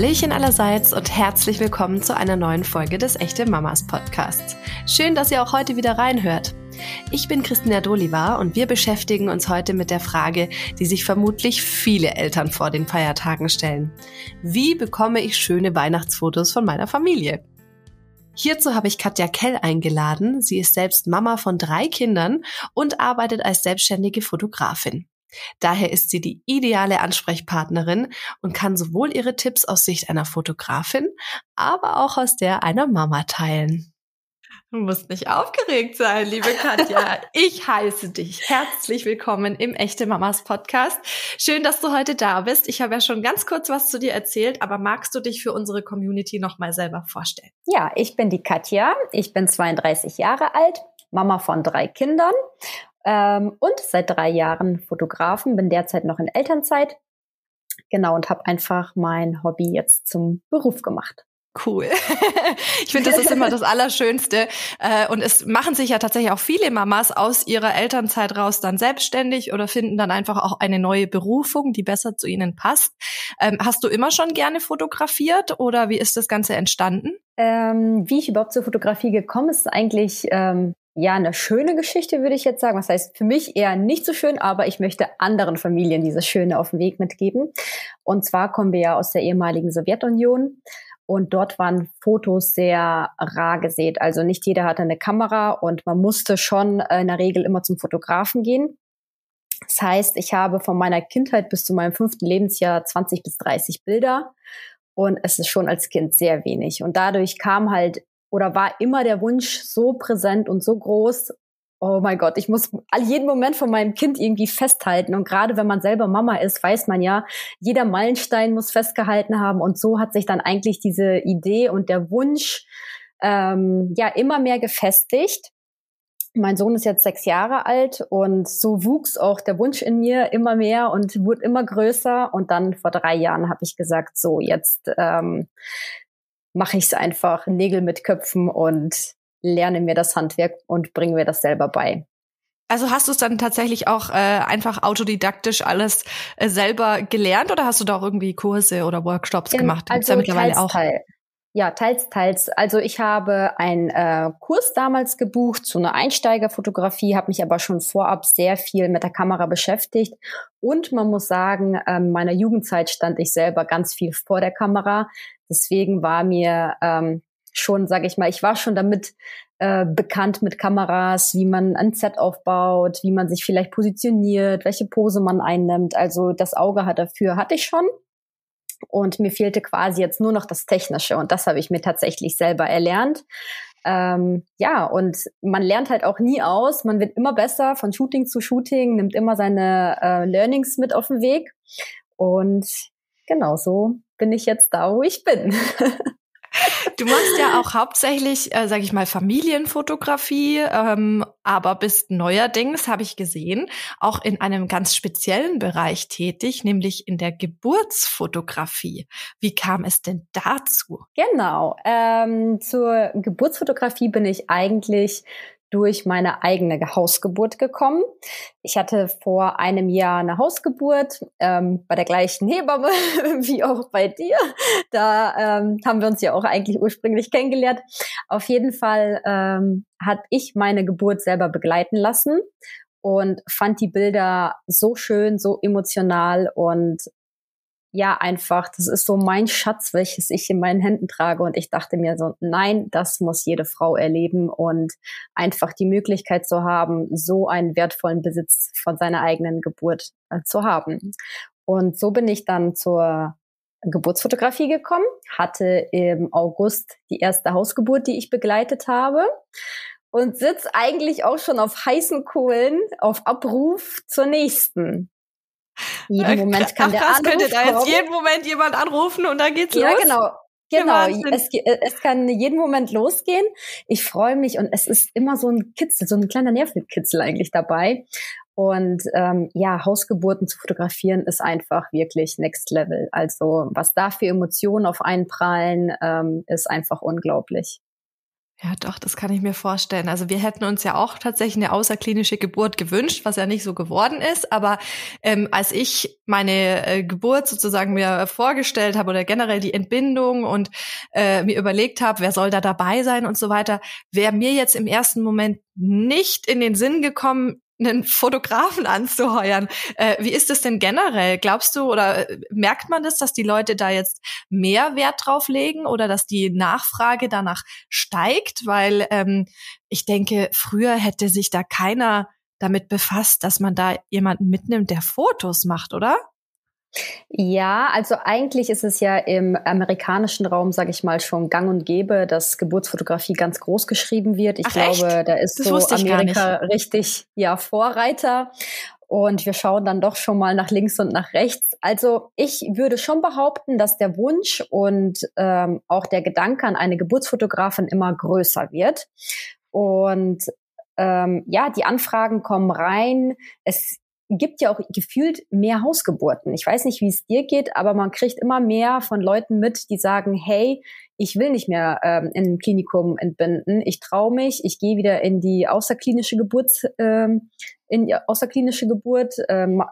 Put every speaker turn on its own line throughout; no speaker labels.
Hallöchen allerseits und herzlich willkommen zu einer neuen Folge des Echte Mamas Podcasts. Schön, dass ihr auch heute wieder reinhört. Ich bin Christina Dolivar und wir beschäftigen uns heute mit der Frage, die sich vermutlich viele Eltern vor den Feiertagen stellen. Wie bekomme ich schöne Weihnachtsfotos von meiner Familie? Hierzu habe ich Katja Kell eingeladen. Sie ist selbst Mama von drei Kindern und arbeitet als selbstständige Fotografin. Daher ist sie die ideale Ansprechpartnerin und kann sowohl ihre Tipps aus Sicht einer Fotografin, aber auch aus der einer Mama teilen. Du musst nicht aufgeregt sein, liebe Katja. Ich heiße dich herzlich willkommen im Echte Mamas Podcast. Schön, dass du heute da bist. Ich habe ja schon ganz kurz was zu dir erzählt, aber magst du dich für unsere Community nochmal selber vorstellen?
Ja, ich bin die Katja. Ich bin 32 Jahre alt, Mama von drei Kindern ähm, und seit drei Jahren Fotografen, bin derzeit noch in Elternzeit. Genau, und habe einfach mein Hobby jetzt zum Beruf gemacht.
Cool. ich finde, das ist immer das Allerschönste. Äh, und es machen sich ja tatsächlich auch viele Mamas aus ihrer Elternzeit raus dann selbstständig oder finden dann einfach auch eine neue Berufung, die besser zu ihnen passt. Ähm, hast du immer schon gerne fotografiert oder wie ist das Ganze entstanden?
Ähm, wie ich überhaupt zur Fotografie gekommen ist, ist eigentlich ähm, ja, eine schöne Geschichte, würde ich jetzt sagen. Was heißt für mich eher nicht so schön, aber ich möchte anderen Familien dieses Schöne auf den Weg mitgeben. Und zwar kommen wir ja aus der ehemaligen Sowjetunion. Und dort waren Fotos sehr rar gesät. Also nicht jeder hatte eine Kamera und man musste schon in der Regel immer zum Fotografen gehen. Das heißt, ich habe von meiner Kindheit bis zu meinem fünften Lebensjahr 20 bis 30 Bilder. Und es ist schon als Kind sehr wenig. Und dadurch kam halt oder war immer der Wunsch so präsent und so groß, oh mein Gott, ich muss jeden Moment von meinem Kind irgendwie festhalten. Und gerade wenn man selber Mama ist, weiß man ja, jeder Meilenstein muss festgehalten haben. Und so hat sich dann eigentlich diese Idee und der Wunsch ähm, ja immer mehr gefestigt. Mein Sohn ist jetzt sechs Jahre alt und so wuchs auch der Wunsch in mir immer mehr und wurde immer größer. Und dann vor drei Jahren habe ich gesagt, so jetzt ähm, mache ich es einfach Nägel mit Köpfen und lerne mir das Handwerk und bringe mir das selber bei.
Also hast du es dann tatsächlich auch äh, einfach autodidaktisch alles äh, selber gelernt oder hast du da auch irgendwie Kurse oder Workshops In, gemacht?
Gibt's also ja mittlerweile teils, auch. Teil. Ja, teils, teils. Also ich habe einen äh, Kurs damals gebucht zu einer Einsteigerfotografie, habe mich aber schon vorab sehr viel mit der Kamera beschäftigt. Und man muss sagen, ähm, meiner Jugendzeit stand ich selber ganz viel vor der Kamera. Deswegen war mir ähm, schon, sage ich mal, ich war schon damit äh, bekannt mit Kameras, wie man ein Set aufbaut, wie man sich vielleicht positioniert, welche Pose man einnimmt. Also das Auge hat dafür hatte ich schon. Und mir fehlte quasi jetzt nur noch das Technische. Und das habe ich mir tatsächlich selber erlernt. Ähm, ja, und man lernt halt auch nie aus. Man wird immer besser von Shooting zu Shooting, nimmt immer seine äh, Learnings mit auf den Weg. Und genau so bin ich jetzt da, wo ich bin.
Du machst ja auch hauptsächlich, äh, sage ich mal, Familienfotografie, ähm, aber bist neuerdings, habe ich gesehen, auch in einem ganz speziellen Bereich tätig, nämlich in der Geburtsfotografie. Wie kam es denn dazu?
Genau, ähm, zur Geburtsfotografie bin ich eigentlich durch meine eigene Hausgeburt gekommen. Ich hatte vor einem Jahr eine Hausgeburt ähm, bei der gleichen Hebamme wie auch bei dir. Da ähm, haben wir uns ja auch eigentlich ursprünglich kennengelernt. Auf jeden Fall ähm, hat ich meine Geburt selber begleiten lassen und fand die Bilder so schön, so emotional und ja einfach, das ist so mein Schatz, welches ich in meinen Händen trage. Und ich dachte mir so, nein, das muss jede Frau erleben und einfach die Möglichkeit zu haben, so einen wertvollen Besitz von seiner eigenen Geburt äh, zu haben. Und so bin ich dann zur Geburtsfotografie gekommen, hatte im August die erste Hausgeburt, die ich begleitet habe und sitz eigentlich auch schon auf heißen Kohlen auf Abruf zur nächsten.
Jeden Moment kann Ach, der Anruf könnte da jetzt jeden Moment jemand anrufen und dann geht's
ja,
los.
Ja, genau. Genau, es, es kann jeden Moment losgehen. Ich freue mich und es ist immer so ein Kitzel, so ein kleiner Nervenkitzel eigentlich dabei. Und ähm, ja, Hausgeburten zu fotografieren ist einfach wirklich Next Level. Also was da für Emotionen auf einen prallen, ähm, ist einfach unglaublich.
Ja, doch, das kann ich mir vorstellen. Also wir hätten uns ja auch tatsächlich eine außerklinische Geburt gewünscht, was ja nicht so geworden ist. Aber ähm, als ich meine äh, Geburt sozusagen mir vorgestellt habe oder generell die Entbindung und äh, mir überlegt habe, wer soll da dabei sein und so weiter, wäre mir jetzt im ersten Moment nicht in den Sinn gekommen, einen Fotografen anzuheuern. Äh, wie ist das denn generell? Glaubst du oder äh, merkt man das, dass die Leute da jetzt mehr Wert drauf legen oder dass die Nachfrage danach steigt? Weil ähm, ich denke, früher hätte sich da keiner damit befasst, dass man da jemanden mitnimmt, der Fotos macht, oder?
Ja, also eigentlich ist es ja im amerikanischen Raum, sage ich mal, schon gang und gäbe, dass Geburtsfotografie ganz groß geschrieben wird. Ich Ach, glaube, echt? da ist das so Amerika richtig ja Vorreiter. Und wir schauen dann doch schon mal nach links und nach rechts. Also ich würde schon behaupten, dass der Wunsch und ähm, auch der Gedanke an eine Geburtsfotografin immer größer wird. Und ähm, ja, die Anfragen kommen rein. Es gibt ja auch gefühlt mehr Hausgeburten. Ich weiß nicht, wie es dir geht, aber man kriegt immer mehr von Leuten mit, die sagen, hey, ich will nicht mehr ähm, in ein Klinikum entbinden, ich traue mich, ich gehe wieder in die außerklinische Geburt, ähm, in die außerklinische Geburt, ähm,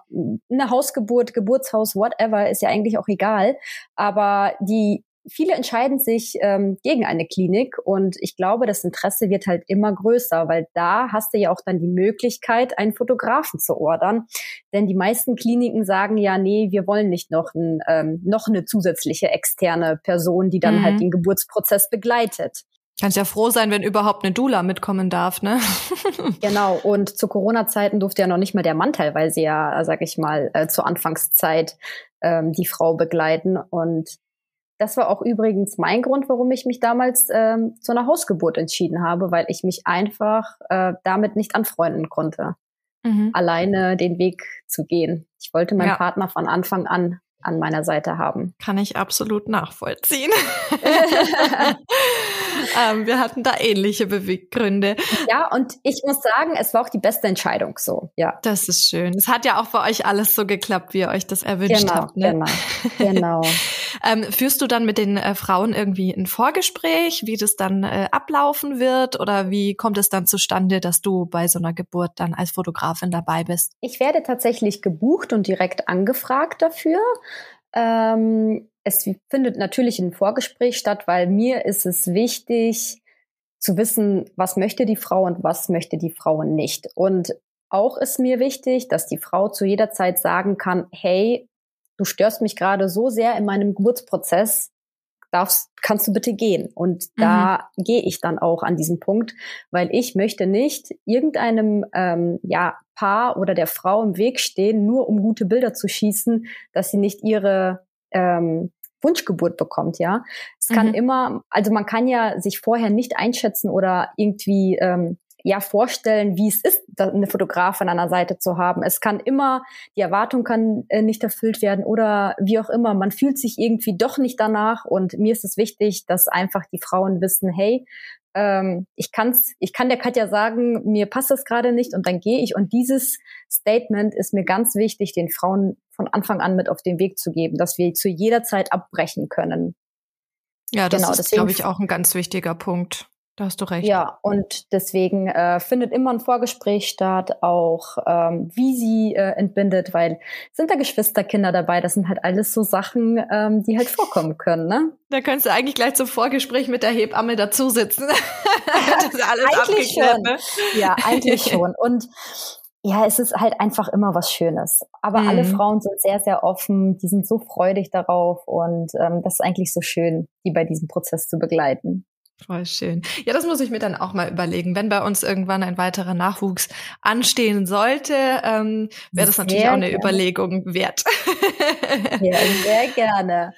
eine Hausgeburt, Geburtshaus, whatever, ist ja eigentlich auch egal. Aber die viele entscheiden sich ähm, gegen eine Klinik und ich glaube, das Interesse wird halt immer größer, weil da hast du ja auch dann die Möglichkeit, einen Fotografen zu ordern. Denn die meisten Kliniken sagen ja, nee, wir wollen nicht noch, ein, ähm, noch eine zusätzliche externe Person, die dann halt mhm. halt den Geburtsprozess begleitet.
Kannst ja froh sein, wenn überhaupt eine Dula mitkommen darf, ne?
genau. Und zu Corona-Zeiten durfte ja noch nicht mal der Mann teilweise ja, sag ich mal, äh, zur Anfangszeit ähm, die Frau begleiten. Und das war auch übrigens mein Grund, warum ich mich damals ähm, zu einer Hausgeburt entschieden habe, weil ich mich einfach äh, damit nicht anfreunden konnte, mhm. alleine den Weg zu gehen. Ich wollte meinen ja. Partner von Anfang an an meiner Seite haben.
Kann ich absolut nachvollziehen. ähm, wir hatten da ähnliche Beweggründe.
Ja, und ich muss sagen, es war auch die beste Entscheidung so. Ja.
Das ist schön. Es hat ja auch bei euch alles so geklappt, wie ihr euch das erwünscht
genau,
habt. Ne?
Genau, genau.
ähm, führst du dann mit den äh, Frauen irgendwie ein Vorgespräch, wie das dann äh, ablaufen wird? Oder wie kommt es dann zustande, dass du bei so einer Geburt dann als Fotografin dabei bist?
Ich werde tatsächlich gebucht und direkt angefragt dafür. Ähm, es findet natürlich ein Vorgespräch statt, weil mir ist es wichtig zu wissen, was möchte die Frau und was möchte die Frau nicht. Und auch ist mir wichtig, dass die Frau zu jeder Zeit sagen kann, hey, du störst mich gerade so sehr in meinem Geburtsprozess, darfst, kannst du bitte gehen? Und mhm. da gehe ich dann auch an diesen Punkt, weil ich möchte nicht irgendeinem ähm, ja, Paar oder der Frau im Weg stehen, nur um gute Bilder zu schießen, dass sie nicht ihre ähm, Wunschgeburt bekommt, ja. Es kann mhm. immer, also man kann ja sich vorher nicht einschätzen oder irgendwie ähm, ja vorstellen, wie es ist, eine Fotografin an der Seite zu haben. Es kann immer, die Erwartung kann äh, nicht erfüllt werden oder wie auch immer. Man fühlt sich irgendwie doch nicht danach und mir ist es wichtig, dass einfach die Frauen wissen, hey, ähm, ich kann's, ich kann der Katja sagen, mir passt das gerade nicht und dann gehe ich. Und dieses Statement ist mir ganz wichtig, den Frauen von Anfang an mit auf den Weg zu geben, dass wir zu jeder Zeit abbrechen können.
Ja, das genau, ist, glaube ich, auch ein ganz wichtiger Punkt. Da hast du recht.
Ja, und deswegen äh, findet immer ein Vorgespräch statt, auch ähm, wie sie äh, entbindet, weil sind da Geschwisterkinder dabei, das sind halt alles so Sachen, ähm, die halt vorkommen können, ne?
Da könntest du eigentlich gleich zum Vorgespräch mit der Hebamme dazu sitzen.
das ist alles eigentlich schon. Ne? Ja, eigentlich schon. Und ja, es ist halt einfach immer was Schönes. Aber mhm. alle Frauen sind sehr, sehr offen, die sind so freudig darauf und ähm, das ist eigentlich so schön, die bei diesem Prozess zu begleiten.
Voll schön. Ja, das muss ich mir dann auch mal überlegen. Wenn bei uns irgendwann ein weiterer Nachwuchs anstehen sollte, ähm, wäre das natürlich auch eine gerne. Überlegung wert.
ja, sehr gerne.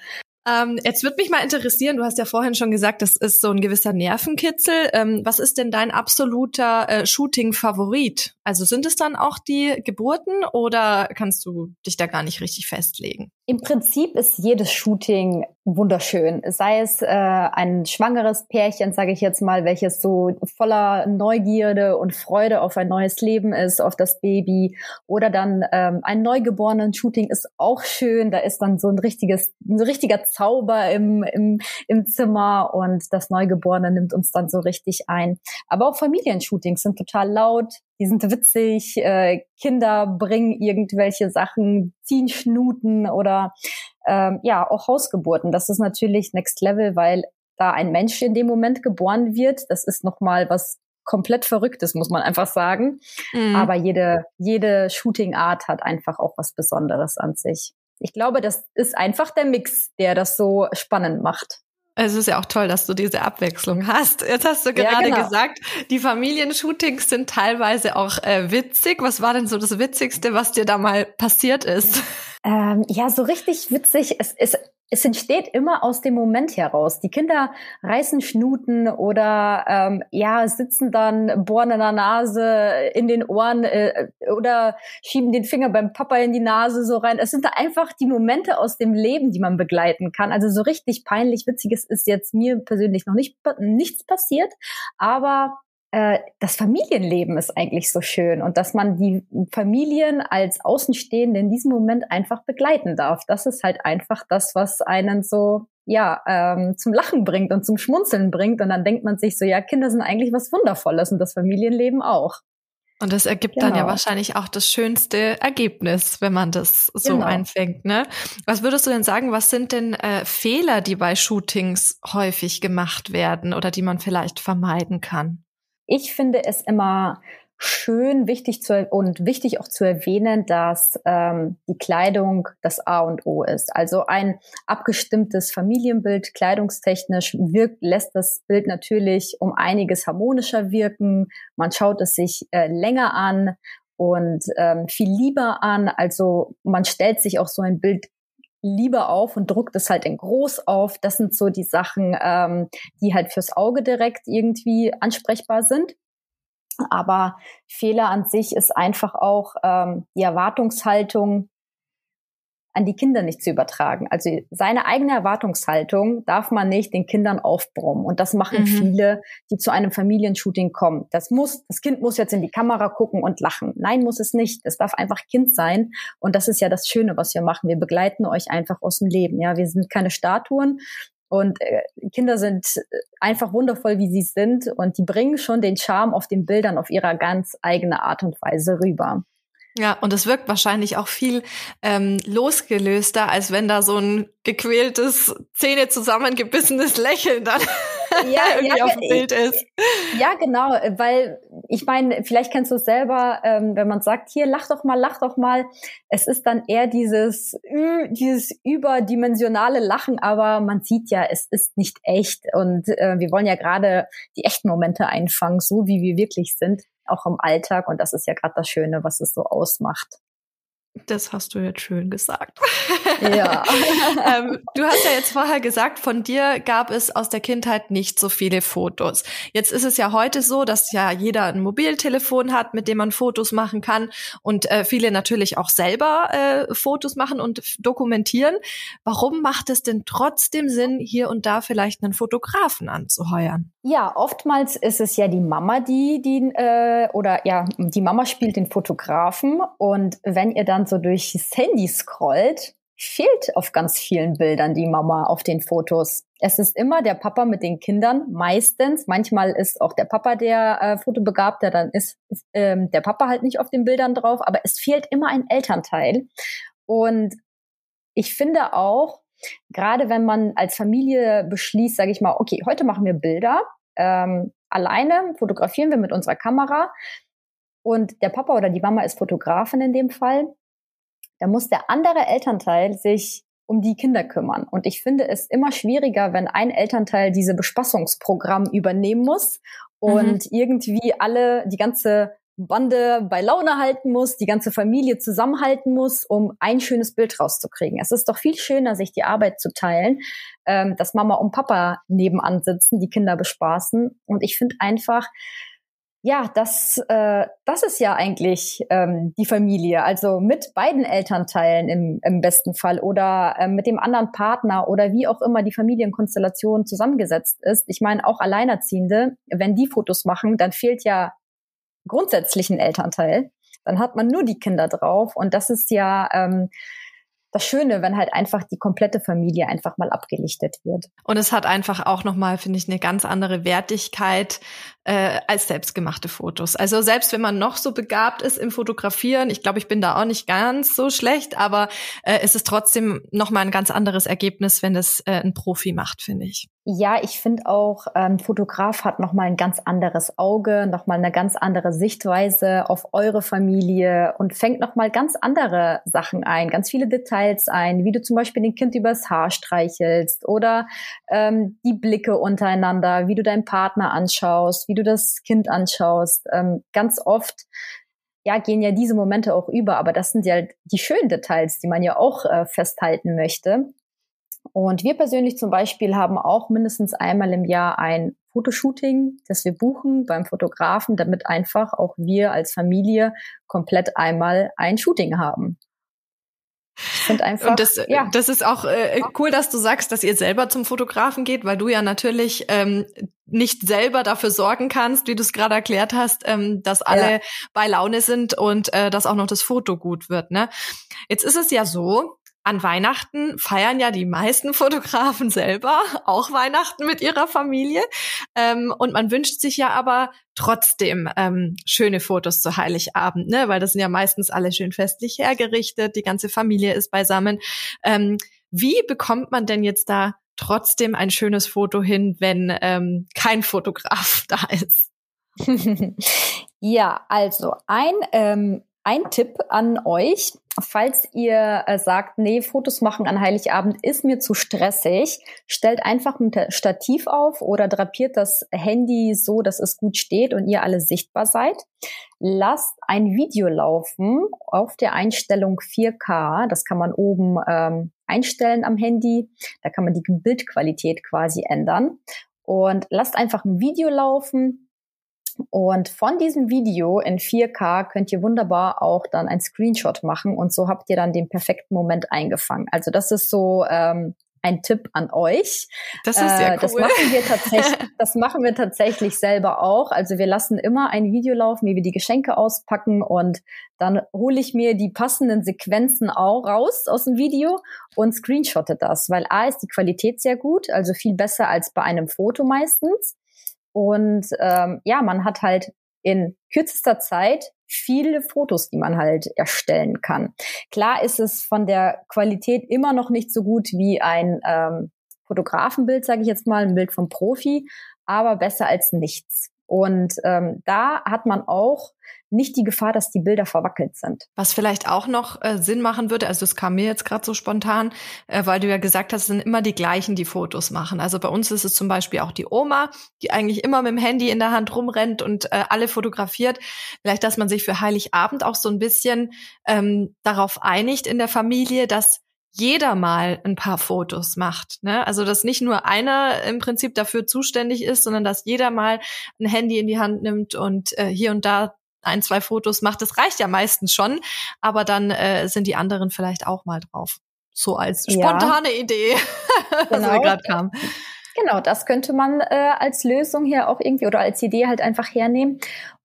Ähm, jetzt würde mich mal interessieren, du hast ja vorhin schon gesagt, das ist so ein gewisser Nervenkitzel. Ähm, was ist denn dein absoluter äh, Shooting-Favorit? Also sind es dann auch die Geburten oder kannst du dich da gar nicht richtig festlegen?
Im Prinzip ist jedes Shooting wunderschön. Sei es äh, ein schwangeres Pärchen, sage ich jetzt mal, welches so voller Neugierde und Freude auf ein neues Leben ist, auf das Baby. Oder dann ähm, ein neugeborenen Shooting ist auch schön. Da ist dann so ein richtiges, ein richtiger Zauber im, im, im Zimmer und das Neugeborene nimmt uns dann so richtig ein. Aber auch Familienshootings sind total laut, die sind witzig, äh, Kinder bringen irgendwelche Sachen, ziehen Schnuten oder ähm, ja, auch Hausgeburten. Das ist natürlich Next Level, weil da ein Mensch in dem Moment geboren wird. Das ist nochmal was komplett Verrücktes, muss man einfach sagen. Mhm. Aber jede, jede Shooting-Art hat einfach auch was Besonderes an sich. Ich glaube, das ist einfach der Mix, der das so spannend macht.
Es ist ja auch toll, dass du diese Abwechslung hast. Jetzt hast du gerade ja, genau. gesagt, die Familienshootings sind teilweise auch äh, witzig. Was war denn so das Witzigste, was dir da mal passiert ist?
Ähm, ja, so richtig witzig. Es, es, es entsteht immer aus dem Moment heraus. Die Kinder reißen Schnuten oder ähm, ja sitzen dann, bohren in der Nase, in den Ohren äh, oder schieben den Finger beim Papa in die Nase so rein. Es sind da einfach die Momente aus dem Leben, die man begleiten kann. Also so richtig peinlich, witziges ist jetzt mir persönlich noch nicht nichts passiert, aber äh, das Familienleben ist eigentlich so schön und dass man die Familien als Außenstehende in diesem Moment einfach begleiten darf. Das ist halt einfach das, was einen so ja ähm, zum Lachen bringt und zum Schmunzeln bringt und dann denkt man sich so, ja, Kinder sind eigentlich was Wundervolles und das Familienleben auch.
Und das ergibt genau. dann ja genau. wahrscheinlich auch das schönste Ergebnis, wenn man das so genau. einfängt. Ne? Was würdest du denn sagen, was sind denn äh, Fehler, die bei Shootings häufig gemacht werden oder die man vielleicht vermeiden kann?
Ich finde es immer schön, wichtig zu und wichtig auch zu erwähnen, dass ähm, die Kleidung das A und O ist. Also ein abgestimmtes Familienbild kleidungstechnisch wirkt, lässt das Bild natürlich um einiges harmonischer wirken. Man schaut es sich äh, länger an und ähm, viel lieber an. Also man stellt sich auch so ein Bild lieber auf und druckt es halt in groß auf. Das sind so die Sachen, ähm, die halt fürs Auge direkt irgendwie ansprechbar sind. Aber Fehler an sich ist einfach auch ähm, die Erwartungshaltung, an die Kinder nicht zu übertragen. Also seine eigene Erwartungshaltung darf man nicht den Kindern aufbrummen. Und das machen mhm. viele, die zu einem Familienshooting kommen. Das muss, das Kind muss jetzt in die Kamera gucken und lachen. Nein, muss es nicht. Es darf einfach Kind sein. Und das ist ja das Schöne, was wir machen. Wir begleiten euch einfach aus dem Leben. Ja, wir sind keine Statuen. Und äh, Kinder sind einfach wundervoll, wie sie sind. Und die bringen schon den Charme auf den Bildern auf ihrer ganz eigene Art und Weise rüber.
Ja, und es wirkt wahrscheinlich auch viel ähm, losgelöster, als wenn da so ein gequältes, Zähne zusammengebissenes Lächeln dann ja, irgendwie ja, auf dem Bild ist.
Ja, genau, weil ich meine, vielleicht kennst du es selber, ähm, wenn man sagt, hier, lach doch mal, lach doch mal. Es ist dann eher dieses, dieses überdimensionale Lachen, aber man sieht ja, es ist nicht echt. Und äh, wir wollen ja gerade die echten Momente einfangen, so wie wir wirklich sind auch im Alltag. Und das ist ja gerade das Schöne, was es so ausmacht.
Das hast du jetzt schön gesagt. Ja. ähm, du hast ja jetzt vorher gesagt, von dir gab es aus der Kindheit nicht so viele Fotos. Jetzt ist es ja heute so, dass ja jeder ein Mobiltelefon hat, mit dem man Fotos machen kann und äh, viele natürlich auch selber äh, Fotos machen und dokumentieren. Warum macht es denn trotzdem Sinn, hier und da vielleicht einen Fotografen anzuheuern?
Ja, oftmals ist es ja die Mama, die, die äh, oder ja, die Mama spielt den Fotografen und wenn ihr dann so durchs Handy scrollt, fehlt auf ganz vielen Bildern die Mama auf den Fotos. Es ist immer der Papa mit den Kindern, meistens. Manchmal ist auch der Papa der äh, Fotobegabte, dann ist ähm, der Papa halt nicht auf den Bildern drauf, aber es fehlt immer ein Elternteil. Und ich finde auch, gerade wenn man als Familie beschließt, sage ich mal, okay, heute machen wir Bilder, ähm, alleine fotografieren wir mit unserer Kamera und der Papa oder die Mama ist Fotografin in dem Fall, da muss der andere Elternteil sich um die Kinder kümmern. Und ich finde es immer schwieriger, wenn ein Elternteil diese Bespassungsprogramm übernehmen muss und mhm. irgendwie alle, die ganze Bande bei Laune halten muss, die ganze Familie zusammenhalten muss, um ein schönes Bild rauszukriegen. Es ist doch viel schöner, sich die Arbeit zu teilen, ähm, dass Mama und Papa nebenan sitzen, die Kinder bespaßen. Und ich finde einfach, ja, das, äh, das ist ja eigentlich ähm, die Familie. Also mit beiden Elternteilen im, im besten Fall oder äh, mit dem anderen Partner oder wie auch immer die Familienkonstellation zusammengesetzt ist. Ich meine, auch Alleinerziehende, wenn die Fotos machen, dann fehlt ja grundsätzlich ein Elternteil. Dann hat man nur die Kinder drauf. Und das ist ja ähm, das Schöne, wenn halt einfach die komplette Familie einfach mal abgelichtet wird.
Und es hat einfach auch nochmal, finde ich, eine ganz andere Wertigkeit äh, als selbstgemachte Fotos. Also selbst wenn man noch so begabt ist im Fotografieren, ich glaube, ich bin da auch nicht ganz so schlecht, aber äh, es ist trotzdem nochmal ein ganz anderes Ergebnis, wenn es äh, ein Profi macht, finde ich.
Ja, ich finde auch, ein ähm, Fotograf hat nochmal ein ganz anderes Auge, nochmal eine ganz andere Sichtweise auf eure Familie und fängt nochmal ganz andere Sachen ein, ganz viele Details ein, wie du zum Beispiel den Kind übers Haar streichelst oder ähm, die Blicke untereinander, wie du deinen Partner anschaust, wie du das Kind anschaust. Ähm, ganz oft ja, gehen ja diese Momente auch über, aber das sind ja die schönen Details, die man ja auch äh, festhalten möchte. Und wir persönlich zum Beispiel haben auch mindestens einmal im Jahr ein Fotoshooting, das wir buchen beim Fotografen, damit einfach auch wir als Familie komplett einmal ein Shooting haben.
Ich finde einfach. Und das, ja. das ist auch äh, cool, dass du sagst, dass ihr selber zum Fotografen geht, weil du ja natürlich ähm, nicht selber dafür sorgen kannst, wie du es gerade erklärt hast, ähm, dass alle ja. bei Laune sind und äh, dass auch noch das Foto gut wird. Ne? Jetzt ist es ja so, an Weihnachten feiern ja die meisten Fotografen selber auch Weihnachten mit ihrer Familie. Ähm, und man wünscht sich ja aber trotzdem ähm, schöne Fotos zu Heiligabend, ne? Weil das sind ja meistens alle schön festlich hergerichtet, die ganze Familie ist beisammen. Ähm, wie bekommt man denn jetzt da trotzdem ein schönes Foto hin, wenn ähm, kein Fotograf da ist?
ja, also ein ähm, ein Tipp an euch, falls ihr äh, sagt, nee, Fotos machen an Heiligabend ist mir zu stressig, stellt einfach ein Stativ auf oder drapiert das Handy so, dass es gut steht und ihr alle sichtbar seid. Lasst ein Video laufen auf der Einstellung 4K. Das kann man oben ähm, einstellen am Handy. Da kann man die Bildqualität quasi ändern. Und lasst einfach ein Video laufen und von diesem Video in 4K könnt ihr wunderbar auch dann ein Screenshot machen und so habt ihr dann den perfekten Moment eingefangen. Also das ist so ähm, ein Tipp an euch.
Das ist sehr cool.
Äh, das machen wir tatsächlich, das machen wir tatsächlich selber auch. Also wir lassen immer ein Video laufen, wie wir die Geschenke auspacken und dann hole ich mir die passenden Sequenzen auch raus aus dem Video und screenshotte das, weil A ist die Qualität sehr gut, also viel besser als bei einem Foto meistens. Und ähm, ja, man hat halt in kürzester Zeit viele Fotos, die man halt erstellen kann. Klar ist es von der Qualität immer noch nicht so gut wie ein ähm, Fotografenbild, sage ich jetzt mal, ein Bild vom Profi, aber besser als nichts. Und ähm, da hat man auch nicht die Gefahr, dass die Bilder verwackelt sind.
Was vielleicht auch noch äh, Sinn machen würde, also es kam mir jetzt gerade so spontan, äh, weil du ja gesagt hast, es sind immer die gleichen, die Fotos machen. Also bei uns ist es zum Beispiel auch die Oma, die eigentlich immer mit dem Handy in der Hand rumrennt und äh, alle fotografiert. Vielleicht, dass man sich für Heiligabend auch so ein bisschen ähm, darauf einigt in der Familie, dass jeder mal ein paar Fotos macht. Ne? Also dass nicht nur einer im Prinzip dafür zuständig ist, sondern dass jeder mal ein Handy in die Hand nimmt und äh, hier und da ein, zwei Fotos macht. Das reicht ja meistens schon, aber dann äh, sind die anderen vielleicht auch mal drauf. So als spontane ja. Idee,
genau. was mir gerade kam. Genau, das könnte man äh, als Lösung hier auch irgendwie oder als Idee halt einfach hernehmen.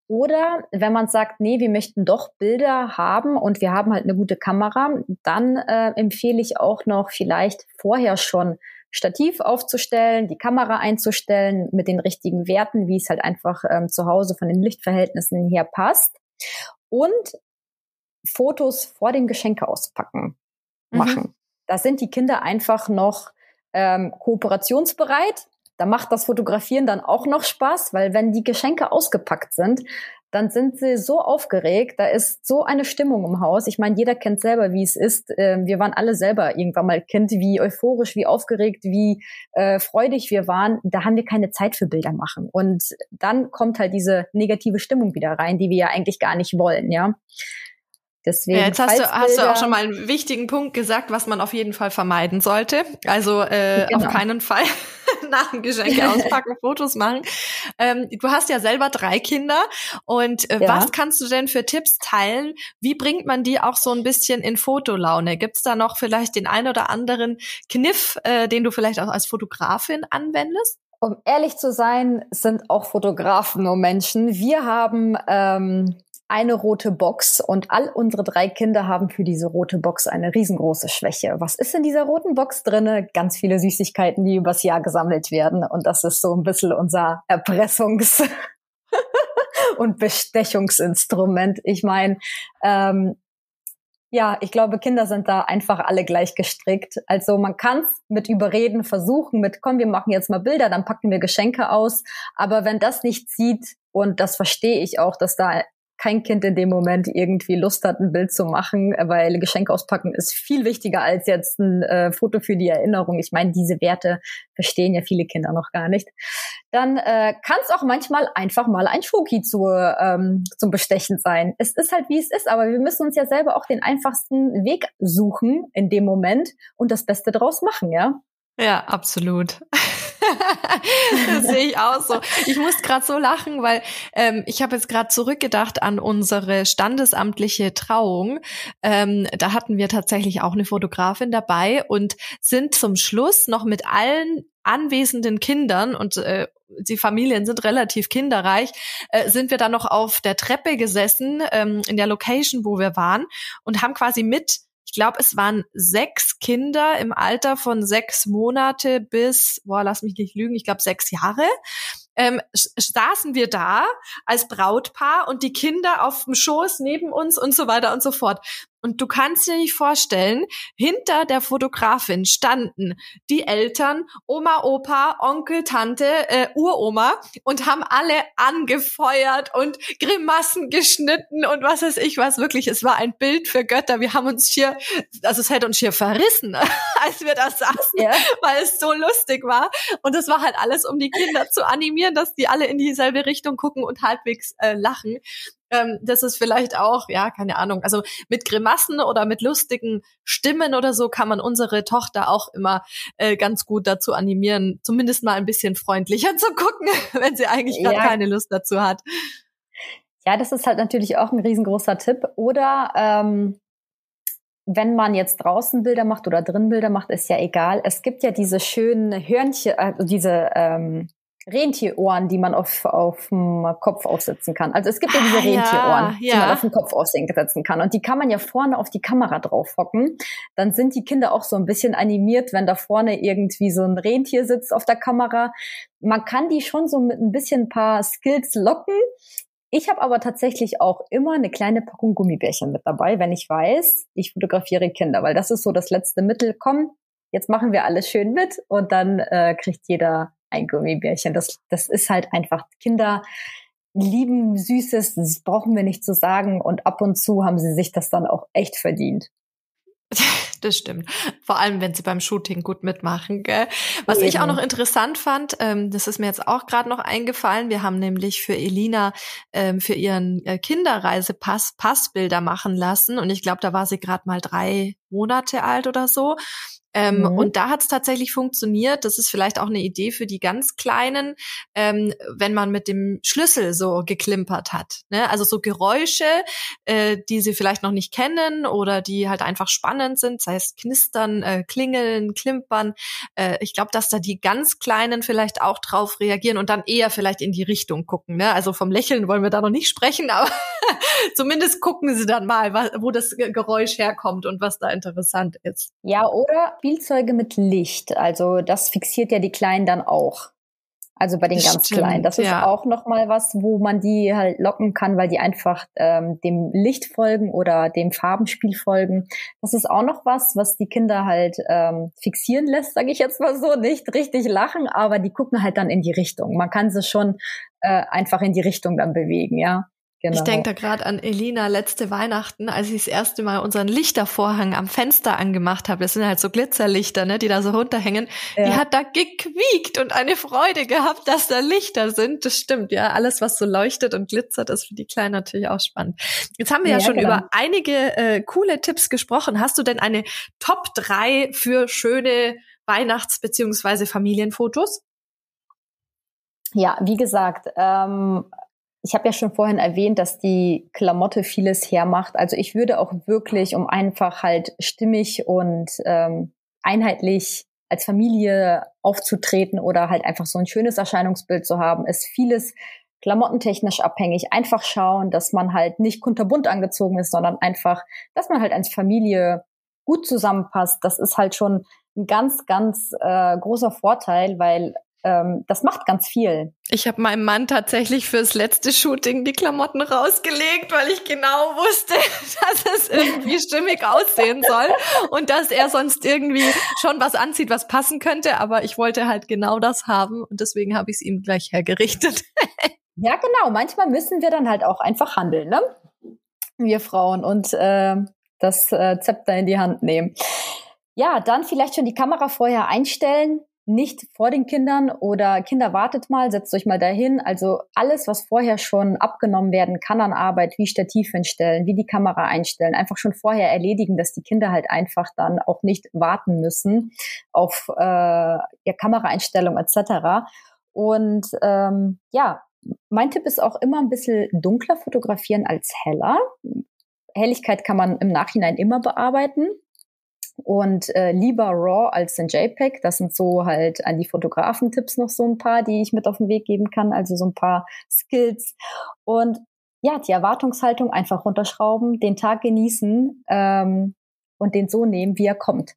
Oder wenn man sagt, nee, wir möchten doch Bilder haben und wir haben halt eine gute Kamera, dann äh, empfehle ich auch noch vielleicht vorher schon Stativ aufzustellen, die Kamera einzustellen mit den richtigen Werten, wie es halt einfach ähm, zu Hause von den Lichtverhältnissen her passt. Und Fotos vor dem Geschenke auspacken mhm. machen. Mhm. Da sind die Kinder einfach noch ähm, kooperationsbereit. Da macht das Fotografieren dann auch noch Spaß, weil wenn die Geschenke ausgepackt sind, dann sind sie so aufgeregt, da ist so eine Stimmung im Haus. Ich meine, jeder kennt selber, wie es ist. Ähm, wir waren alle selber irgendwann mal Kind, wie euphorisch, wie aufgeregt, wie äh, freudig wir waren. Da haben wir keine Zeit für Bilder machen. Und dann kommt halt diese negative Stimmung wieder rein, die wir ja eigentlich gar nicht wollen, ja. Deswegen.
Ja, jetzt hast du, hast du auch schon mal einen wichtigen Punkt gesagt, was man auf jeden Fall vermeiden sollte. Also äh, genau. auf keinen Fall nach dem Geschenke auspacken, Fotos machen. Ähm, du hast ja selber drei Kinder und äh, ja. was kannst du denn für Tipps teilen? Wie bringt man die auch so ein bisschen in Fotolaune? Gibt's da noch vielleicht den ein oder anderen Kniff, äh, den du vielleicht auch als Fotografin anwendest?
Um ehrlich zu sein, sind auch Fotografen nur Menschen. Wir haben ähm, eine rote Box und all unsere drei Kinder haben für diese rote Box eine riesengroße Schwäche. Was ist in dieser roten Box drinne? Ganz viele Süßigkeiten, die übers Jahr gesammelt werden und das ist so ein bisschen unser Erpressungs- und Bestechungsinstrument. Ich meine, ähm, ja, ich glaube, Kinder sind da einfach alle gleich gestrickt. Also man kann es mit Überreden versuchen, mit komm, wir machen jetzt mal Bilder, dann packen wir Geschenke aus. Aber wenn das nicht zieht, und das verstehe ich auch, dass da kein Kind in dem Moment irgendwie Lust hat, ein Bild zu machen, weil Geschenk auspacken ist viel wichtiger als jetzt ein äh, Foto für die Erinnerung. Ich meine, diese Werte verstehen ja viele Kinder noch gar nicht. Dann äh, kann es auch manchmal einfach mal ein Schoki zu, ähm, zum Bestechen sein. Es ist halt, wie es ist, aber wir müssen uns ja selber auch den einfachsten Weg suchen in dem Moment und das Beste draus machen, ja?
Ja, absolut. das sehe ich auch so. Ich muss gerade so lachen, weil ähm, ich habe jetzt gerade zurückgedacht an unsere standesamtliche Trauung. Ähm, da hatten wir tatsächlich auch eine Fotografin dabei und sind zum Schluss noch mit allen anwesenden Kindern und äh, die Familien sind relativ kinderreich, äh, sind wir dann noch auf der Treppe gesessen ähm, in der Location, wo wir waren und haben quasi mit ich glaube, es waren sechs Kinder im Alter von sechs Monate bis, boah, lass mich nicht lügen, ich glaube sechs Jahre. Ähm, saßen wir da als Brautpaar und die Kinder auf dem Schoß neben uns und so weiter und so fort. Und du kannst dir nicht vorstellen, hinter der Fotografin standen die Eltern, Oma, Opa, Onkel, Tante, äh, Uroma und haben alle angefeuert und Grimassen geschnitten und was weiß ich was. Wirklich, es war ein Bild für Götter. Wir haben uns hier, also es hätte uns hier verrissen, als wir da saßen, ja. weil es so lustig war. Und es war halt alles, um die Kinder zu animieren, dass die alle in dieselbe Richtung gucken und halbwegs äh, lachen ähm, das ist vielleicht auch, ja, keine Ahnung, also mit Grimassen oder mit lustigen Stimmen oder so kann man unsere Tochter auch immer äh, ganz gut dazu animieren, zumindest mal ein bisschen freundlicher zu gucken, wenn sie eigentlich gerade ja. keine Lust dazu hat.
Ja, das ist halt natürlich auch ein riesengroßer Tipp. Oder ähm, wenn man jetzt draußen Bilder macht oder drin Bilder macht, ist ja egal. Es gibt ja diese schönen Hörnchen, also diese ähm, Rentierohren, die man auf, auf dem Kopf aufsetzen kann. Also es gibt ja diese ah, Rentierohren, ja, ja. die man auf dem Kopf aufsetzen kann. Und die kann man ja vorne auf die Kamera drauf hocken. Dann sind die Kinder auch so ein bisschen animiert, wenn da vorne irgendwie so ein Rentier sitzt auf der Kamera. Man kann die schon so mit ein bisschen ein paar Skills locken. Ich habe aber tatsächlich auch immer eine kleine Packung Gummibärchen mit dabei, wenn ich weiß, ich fotografiere Kinder, weil das ist so das letzte Mittel. Komm, jetzt machen wir alles schön mit und dann äh, kriegt jeder ein Gummibärchen. Das, das ist halt einfach Kinder lieben Süßes, das brauchen wir nicht zu sagen. Und ab und zu haben sie sich das dann auch echt verdient.
Das stimmt. Vor allem, wenn sie beim Shooting gut mitmachen. Gell? Was Eben. ich auch noch interessant fand, ähm, das ist mir jetzt auch gerade noch eingefallen. Wir haben nämlich für Elina ähm, für ihren äh, Kinderreisepass Passbilder machen lassen. Und ich glaube, da war sie gerade mal drei Monate alt oder so. Ähm, mhm. Und da hat es tatsächlich funktioniert. Das ist vielleicht auch eine Idee für die ganz Kleinen, ähm, wenn man mit dem Schlüssel so geklimpert hat. Ne? Also so Geräusche, äh, die sie vielleicht noch nicht kennen oder die halt einfach spannend sind, sei es knistern, äh, klingeln, klimpern. Äh, ich glaube, dass da die ganz Kleinen vielleicht auch drauf reagieren und dann eher vielleicht in die Richtung gucken. Ne? Also vom Lächeln wollen wir da noch nicht sprechen, aber zumindest gucken sie dann mal, wo das Geräusch herkommt und was da interessant ist.
Ja, oder Spielzeuge mit Licht. Also das fixiert ja die Kleinen dann auch. Also bei den das ganz stimmt, Kleinen. Das ist ja. auch noch mal was, wo man die halt locken kann, weil die einfach ähm, dem Licht folgen oder dem Farbenspiel folgen. Das ist auch noch was, was die Kinder halt ähm, fixieren lässt, sage ich jetzt mal so. Nicht richtig lachen, aber die gucken halt dann in die Richtung. Man kann sie schon äh, einfach in die Richtung dann bewegen, ja.
Genau. Ich denke da gerade an Elina letzte Weihnachten, als ich das erste Mal unseren Lichtervorhang am Fenster angemacht habe. Das sind halt so Glitzerlichter, ne, die da so runterhängen. Ja. Die hat da gequiekt und eine Freude gehabt, dass da Lichter sind. Das stimmt, ja. Alles, was so leuchtet und glitzert, ist für die Kleinen natürlich auch spannend. Jetzt haben wir ja, ja schon genau. über einige äh, coole Tipps gesprochen. Hast du denn eine Top 3 für schöne Weihnachts- beziehungsweise Familienfotos?
Ja, wie gesagt, ähm, ich habe ja schon vorhin erwähnt, dass die Klamotte vieles hermacht. Also ich würde auch wirklich, um einfach halt stimmig und ähm, einheitlich als Familie aufzutreten oder halt einfach so ein schönes Erscheinungsbild zu haben, ist vieles klamottentechnisch abhängig. Einfach schauen, dass man halt nicht kunterbunt angezogen ist, sondern einfach, dass man halt als Familie gut zusammenpasst. Das ist halt schon ein ganz, ganz äh, großer Vorteil, weil ähm, das macht ganz viel.
Ich habe meinem Mann tatsächlich fürs letzte Shooting die Klamotten rausgelegt, weil ich genau wusste, dass es irgendwie stimmig aussehen soll und dass er sonst irgendwie schon was anzieht, was passen könnte. Aber ich wollte halt genau das haben und deswegen habe ich es ihm gleich hergerichtet.
ja, genau. Manchmal müssen wir dann halt auch einfach handeln, ne? Wir Frauen und äh, das äh, Zepter in die Hand nehmen. Ja, dann vielleicht schon die Kamera vorher einstellen, nicht vor den Kindern oder Kinder wartet mal, setzt euch mal dahin. Also alles, was vorher schon abgenommen werden kann an Arbeit, wie Stativ hinstellen, wie die Kamera einstellen, einfach schon vorher erledigen, dass die Kinder halt einfach dann auch nicht warten müssen auf äh, ja, Kameraeinstellung etc. Und ähm, ja, mein Tipp ist auch immer ein bisschen dunkler fotografieren als heller. Helligkeit kann man im Nachhinein immer bearbeiten und äh, lieber RAW als in JPEG. Das sind so halt an die Fotografentipps noch so ein paar, die ich mit auf den Weg geben kann, also so ein paar Skills. Und ja, die Erwartungshaltung einfach runterschrauben, den Tag genießen ähm, und den so nehmen, wie er kommt.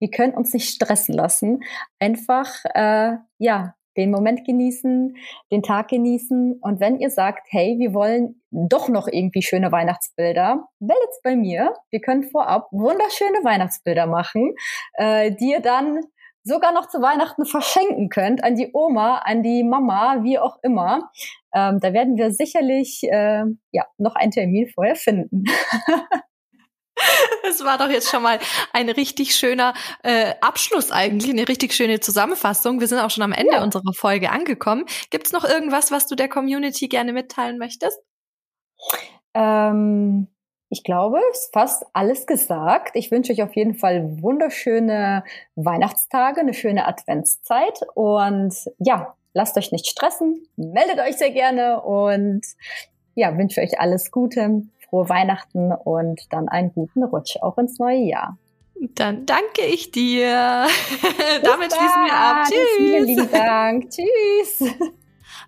Wir können uns nicht stressen lassen. Einfach, äh, ja, den Moment genießen, den Tag genießen. Und wenn ihr sagt, hey, wir wollen doch noch irgendwie schöne Weihnachtsbilder, meldet's bei mir. Wir können vorab wunderschöne Weihnachtsbilder machen, äh, die ihr dann sogar noch zu Weihnachten verschenken könnt an die Oma, an die Mama, wie auch immer. Ähm, da werden wir sicherlich äh, ja noch einen Termin vorher finden.
Es war doch jetzt schon mal ein richtig schöner äh, Abschluss eigentlich, eine richtig schöne Zusammenfassung. Wir sind auch schon am Ende ja. unserer Folge angekommen. Gibt es noch irgendwas, was du der Community gerne mitteilen möchtest?
Ähm, ich glaube, es ist fast alles gesagt. Ich wünsche euch auf jeden Fall wunderschöne Weihnachtstage, eine schöne Adventszeit und ja, lasst euch nicht stressen, meldet euch sehr gerne und ja, wünsche euch alles Gute frohe Weihnachten und dann einen guten Rutsch auch ins neue Jahr.
Dann danke ich dir. Damit schließen wir ab. Tschüss. Vielen lieben Dank. Tschüss.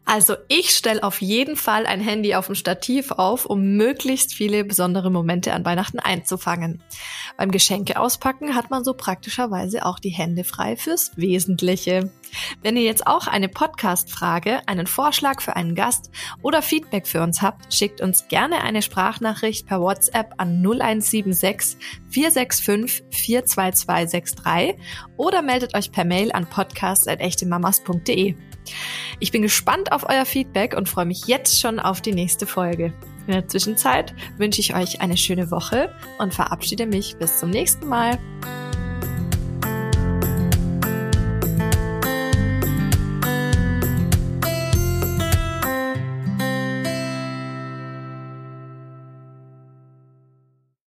Also ich stelle auf jeden Fall ein Handy auf dem Stativ auf, um möglichst viele besondere Momente an Weihnachten einzufangen. Beim Geschenke auspacken hat man so praktischerweise auch die Hände frei fürs Wesentliche. Wenn ihr jetzt auch eine Podcast-Frage, einen Vorschlag für einen Gast oder Feedback für uns habt, schickt uns gerne eine Sprachnachricht per WhatsApp an 0176 465 42263 oder meldet euch per Mail an podcast.echtemamas.de. Ich bin gespannt auf euer Feedback und freue mich jetzt schon auf die nächste Folge. In der Zwischenzeit wünsche ich euch eine schöne Woche und verabschiede mich bis zum nächsten Mal.